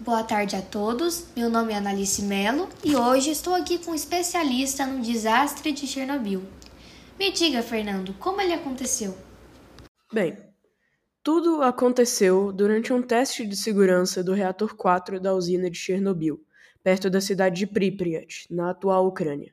Boa tarde a todos. Meu nome é Analice Melo e hoje estou aqui com um especialista no desastre de Chernobyl. Me diga, Fernando, como ele aconteceu? Bem, tudo aconteceu durante um teste de segurança do reator 4 da usina de Chernobyl, perto da cidade de Pripyat, na atual Ucrânia.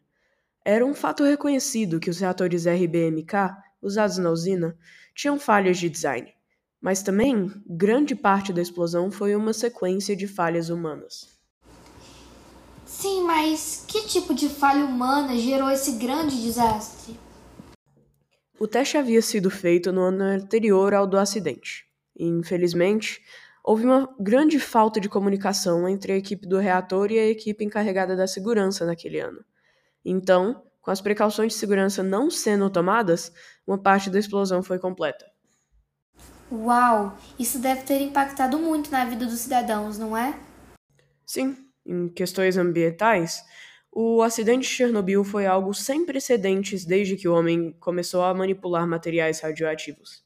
Era um fato reconhecido que os reatores RBMK, usados na usina, tinham falhas de design. Mas também, grande parte da explosão foi uma sequência de falhas humanas. Sim, mas que tipo de falha humana gerou esse grande desastre? O teste havia sido feito no ano anterior ao do acidente. E, infelizmente, houve uma grande falta de comunicação entre a equipe do reator e a equipe encarregada da segurança naquele ano. Então, com as precauções de segurança não sendo tomadas, uma parte da explosão foi completa. Uau! Isso deve ter impactado muito na vida dos cidadãos, não é? Sim, em questões ambientais, o acidente de Chernobyl foi algo sem precedentes desde que o homem começou a manipular materiais radioativos.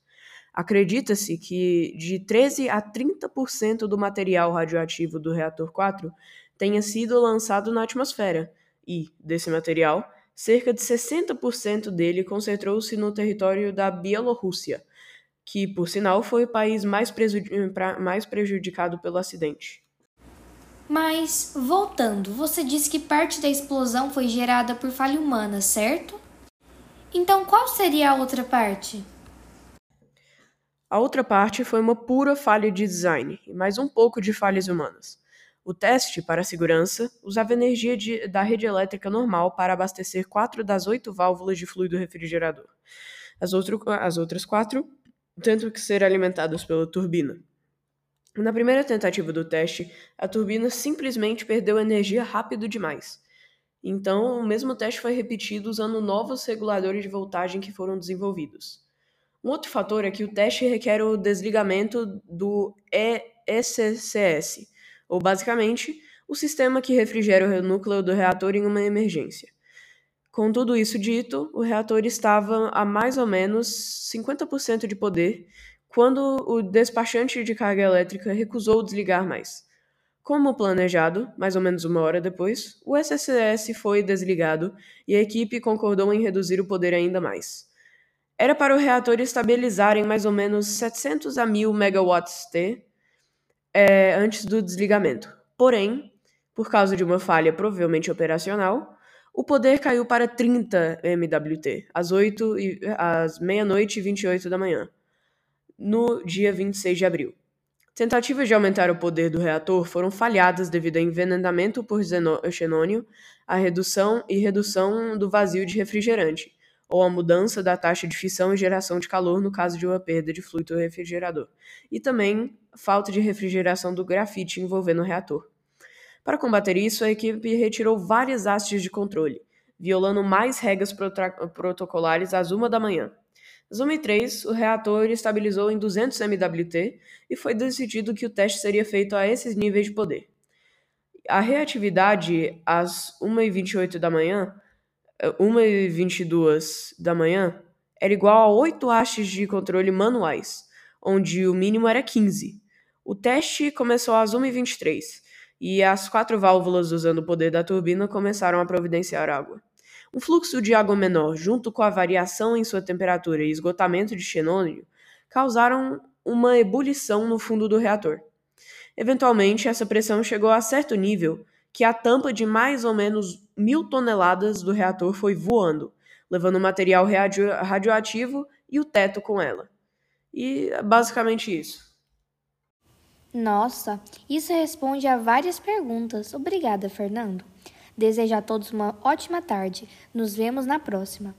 Acredita-se que de 13 a 30% do material radioativo do reator 4 tenha sido lançado na atmosfera, e, desse material, cerca de 60% dele concentrou-se no território da Bielorrússia, que, por sinal, foi o país mais, mais prejudicado pelo acidente. Mas, voltando, você disse que parte da explosão foi gerada por falha humana, certo? Então, qual seria a outra parte? A outra parte foi uma pura falha de design e mais um pouco de falhas humanas. O teste para a segurança usava energia de, da rede elétrica normal para abastecer quatro das oito válvulas de fluido refrigerador. As, outro, as outras quatro tendo que ser alimentados pela turbina. Na primeira tentativa do teste, a turbina simplesmente perdeu energia rápido demais. Então, o mesmo teste foi repetido usando novos reguladores de voltagem que foram desenvolvidos. Um outro fator é que o teste requer o desligamento do ESCS, ou basicamente, o sistema que refrigera o núcleo do reator em uma emergência. Com tudo isso dito, o reator estava a mais ou menos 50% de poder quando o despachante de carga elétrica recusou desligar mais. Como planejado, mais ou menos uma hora depois, o SSS foi desligado e a equipe concordou em reduzir o poder ainda mais. Era para o reator estabilizar em mais ou menos 700 a 1000 megawatts-T é, antes do desligamento. Porém, por causa de uma falha provavelmente operacional, o poder caiu para 30 MWT, às, 8 e, às meia-noite e 28 da manhã, no dia 26 de abril. Tentativas de aumentar o poder do reator foram falhadas devido a envenenamento por xenônio, a redução e redução do vazio de refrigerante, ou a mudança da taxa de fissão e geração de calor no caso de uma perda de fluido refrigerador, e também falta de refrigeração do grafite envolvendo o reator. Para combater isso, a equipe retirou várias hastes de controle, violando mais regras protocolares às 1 da manhã. Às 1 e 3, o reator estabilizou em 200 MWT e foi decidido que o teste seria feito a esses níveis de poder. A reatividade às 1 e 28 da manhã, 1 e 22 da manhã, era igual a 8 hastes de controle manuais, onde o mínimo era 15. O teste começou às 1 e 23 as quatro válvulas usando o poder da turbina começaram a providenciar água. Um fluxo de água menor, junto com a variação em sua temperatura e esgotamento de xenônio, causaram uma ebulição no fundo do reator. Eventualmente, essa pressão chegou a certo nível que a tampa de mais ou menos mil toneladas do reator foi voando, levando material radio radioativo e o teto com ela. E é basicamente isso. Nossa, isso responde a várias perguntas. Obrigada, Fernando. Desejo a todos uma ótima tarde. Nos vemos na próxima.